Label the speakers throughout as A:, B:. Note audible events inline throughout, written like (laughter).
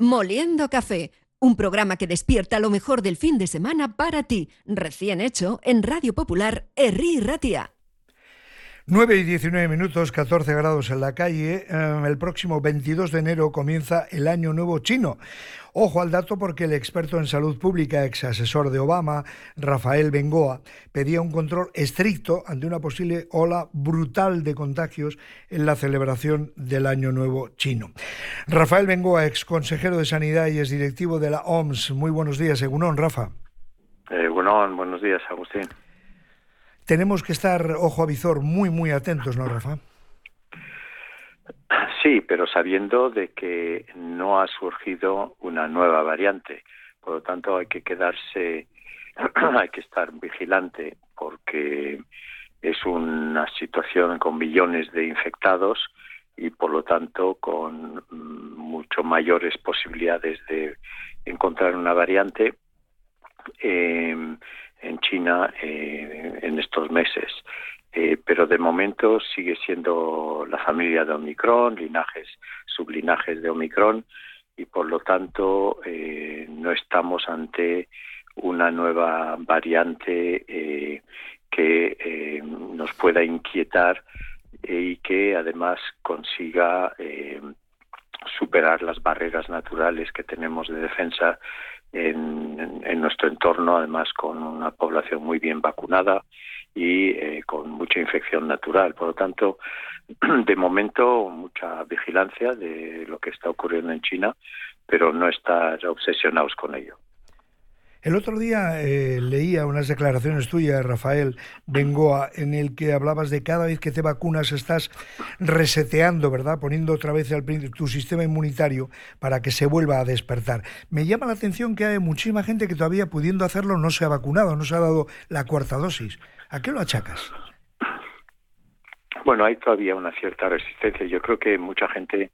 A: Moliendo Café, un programa que despierta lo mejor del fin de semana para ti, recién hecho en Radio Popular Herri Ratia.
B: 9 y 19 minutos, 14 grados en la calle. Eh, el próximo 22 de enero comienza el Año Nuevo Chino. Ojo al dato porque el experto en salud pública, ex asesor de Obama, Rafael Bengoa, pedía un control estricto ante una posible ola brutal de contagios en la celebración del Año Nuevo chino. Rafael Bengoa, ex consejero de Sanidad y ex directivo de la OMS. Muy buenos días, Egunon, Rafa.
C: Eh, buenos días, Agustín.
B: Tenemos que estar, ojo a visor, muy, muy atentos, ¿no, Rafa?
C: Sí, pero sabiendo de que no ha surgido una nueva variante. Por lo tanto, hay que quedarse, (clears throat) hay que estar vigilante porque es una situación con millones de infectados y por lo tanto con mucho mayores posibilidades de encontrar una variante eh, en China eh, en estos meses. Eh, pero de momento sigue siendo la familia de Omicron, linajes, sublinajes de Omicron, y por lo tanto eh, no estamos ante una nueva variante que nos pueda inquietar y que además consiga superar las barreras naturales que tenemos de defensa en, nuestro entorno, además con una población muy bien vacunada y eh, con mucha infección natural. Por lo tanto, (clears throat) de momento, mucha vigilancia de lo que está ocurriendo en China, pero no estar obsesionados con ello.
B: El otro día eh, leía unas declaraciones tuyas, Rafael Bengoa, en el que hablabas de cada vez que te vacunas estás reseteando, ¿verdad? Poniendo otra vez al, tu sistema inmunitario para que se vuelva a despertar. Me llama la atención que hay muchísima gente que todavía pudiendo hacerlo no se ha vacunado, no se ha dado la cuarta dosis. ¿A qué lo achacas?
C: Bueno, hay todavía una cierta resistencia. Yo creo que mucha gente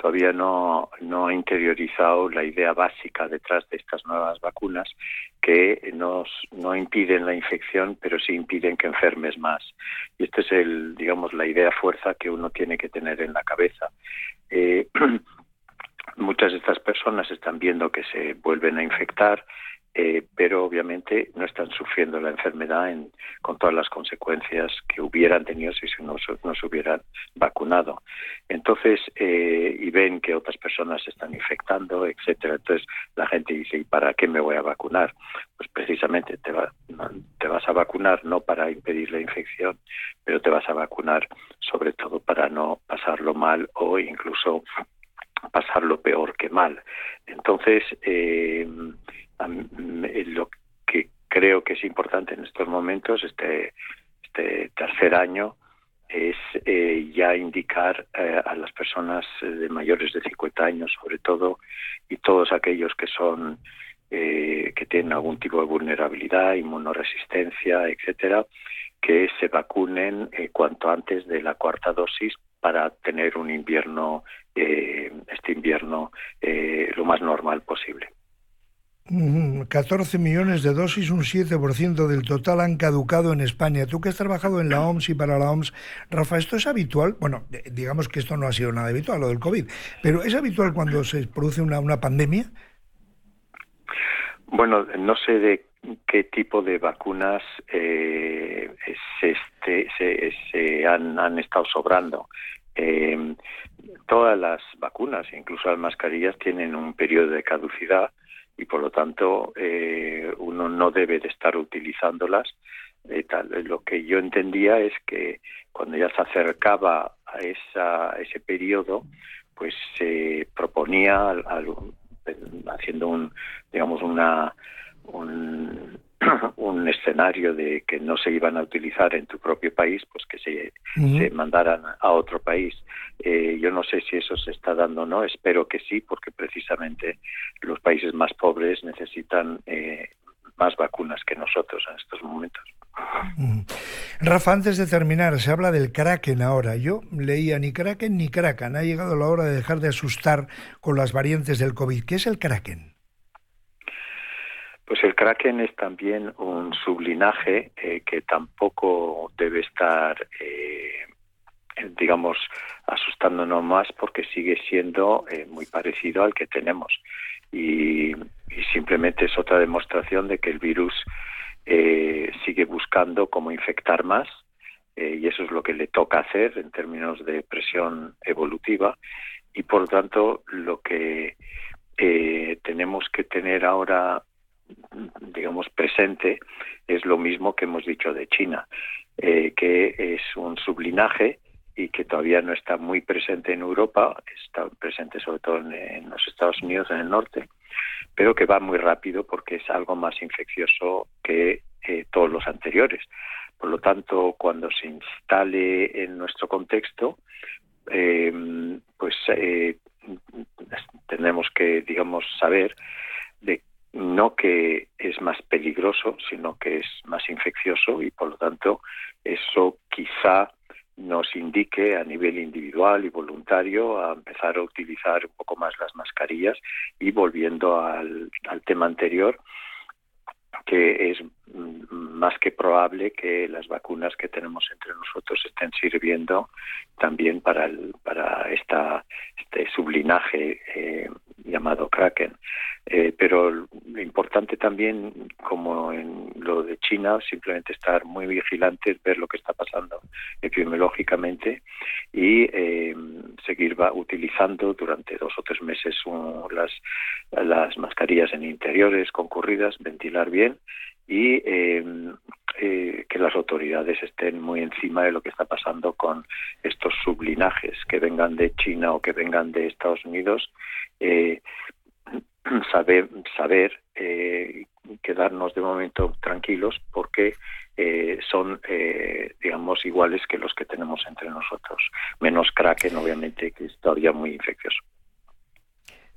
C: todavía no, ha interiorizado la idea básica detrás de estas nuevas vacunas que no impiden la infección, pero sí impiden que enfermes más. Y esta es el, digamos, la idea fuerza que uno tiene que tener en la cabeza. Eh, (clears throat) muchas de estas personas están viendo que se vuelven a infectar, eh, pero obviamente no están sufriendo la enfermedad con todas las consecuencias que hubieran tenido si no, no se hubieran vacunado. Entonces, eh, y ven que otras personas se están infectando, etcétera. Entonces, la gente dice, ¿y para qué me voy a vacunar? Pues precisamente te, te vas a vacunar no para impedir la infección, pero te vas a vacunar sobre todo para no pasarlo mal o incluso pasarlo peor que mal. Entonces, eh, lo que creo que es importante en estos momentos, este, este tercer año, es eh, ya indicar eh, a las personas de mayores de 50 años, sobre todo, y todos aquellos que son que tienen algún tipo de vulnerabilidad, inmunoresistencia, etcétera, que se vacunen cuanto antes de la cuarta dosis para tener un invierno, este invierno, lo más normal posible.
B: 14 millones de dosis, un 7% del total han caducado en España. Tú que has trabajado en la OMS y para la OMS, Rafa, ¿esto es habitual? Bueno, digamos que esto no ha sido nada habitual, lo del COVID, pero ¿es habitual cuando se produce una, una pandemia?
C: Bueno, no sé de qué tipo de vacunas eh, este, se, han, han, estado sobrando. Eh, todas las vacunas, incluso las mascarillas, tienen un periodo de caducidad y por lo tanto eh, uno no debe de estar utilizándolas. Eh, tal. Lo que yo entendía es que cuando ya se acercaba a, esa, ese periodo, pues se proponía haciendo un, digamos, una, un, (clears throat) un escenario de que no se iban a utilizar en tu propio país, pues que se, se mandaran a otro país. Eh, yo no sé si eso se está dando o no, espero que sí, porque precisamente los países más pobres necesitan eh, más vacunas que nosotros en estos momentos.
B: Rafa, antes de terminar, se habla del Kraken ahora. Yo leía ni Kraken ni Kraken. Ha llegado la hora de dejar de asustar con las variantes del COVID. ¿Qué es el Kraken?
C: Pues el kraken es también un sublinaje eh, que tampoco debe estar eh, digamos, asustándonos más porque sigue siendo muy parecido al que tenemos. Y, y, simplemente es otra demostración de que el virus sigue buscando cómo infectar más eh, y eso es lo que le toca hacer en términos de presión evolutiva y por lo tanto lo que eh, tenemos que tener ahora digamos presente es lo mismo que hemos dicho de China eh, que es un sublinaje y que todavía no está muy presente en Europa está presente sobre todo en, los Estados Unidos en el norte pero que va muy rápido porque es algo más infeccioso que todos los anteriores. Por lo tanto, cuando se instale en nuestro contexto, eh, pues eh, tenemos que, digamos, saber de no que es más peligroso, sino que es más infeccioso y, por lo tanto, eso quizá nos indique a nivel individual y voluntario a empezar a utilizar un poco más las mascarillas. Y volviendo al, al tema anterior, que es más que probable que las vacunas que tenemos entre nosotros estén sirviendo también para el, para esta este sublinaje eh, llamado Kraken. Eh, pero lo importante también, como en lo de China, simplemente estar muy vigilantes, ver lo que está pasando epidemiológicamente y eh, seguir utilizando durante dos o tres meses las, las mascarillas en interiores concurridas, ventilar bien y eh, eh, que las autoridades estén muy encima de lo que está pasando con estos sublinajes, que vengan de China o que vengan de Estados Unidos, eh, (clears throat) saber, saber quedarnos de momento tranquilos porque son, digamos, iguales que los que tenemos entre nosotros, menos Kraken, obviamente, que es todavía muy infeccioso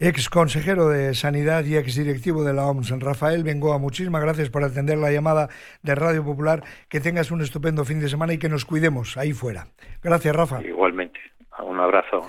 B: ex consejero de Sanidad y ex directivo de la OMS, Rafael Bengoa. Muchísimas gracias por atender la llamada de Radio Popular. Que tengas un estupendo fin de semana y que nos cuidemos ahí fuera. Gracias, Rafa.
C: Igualmente. Un abrazo.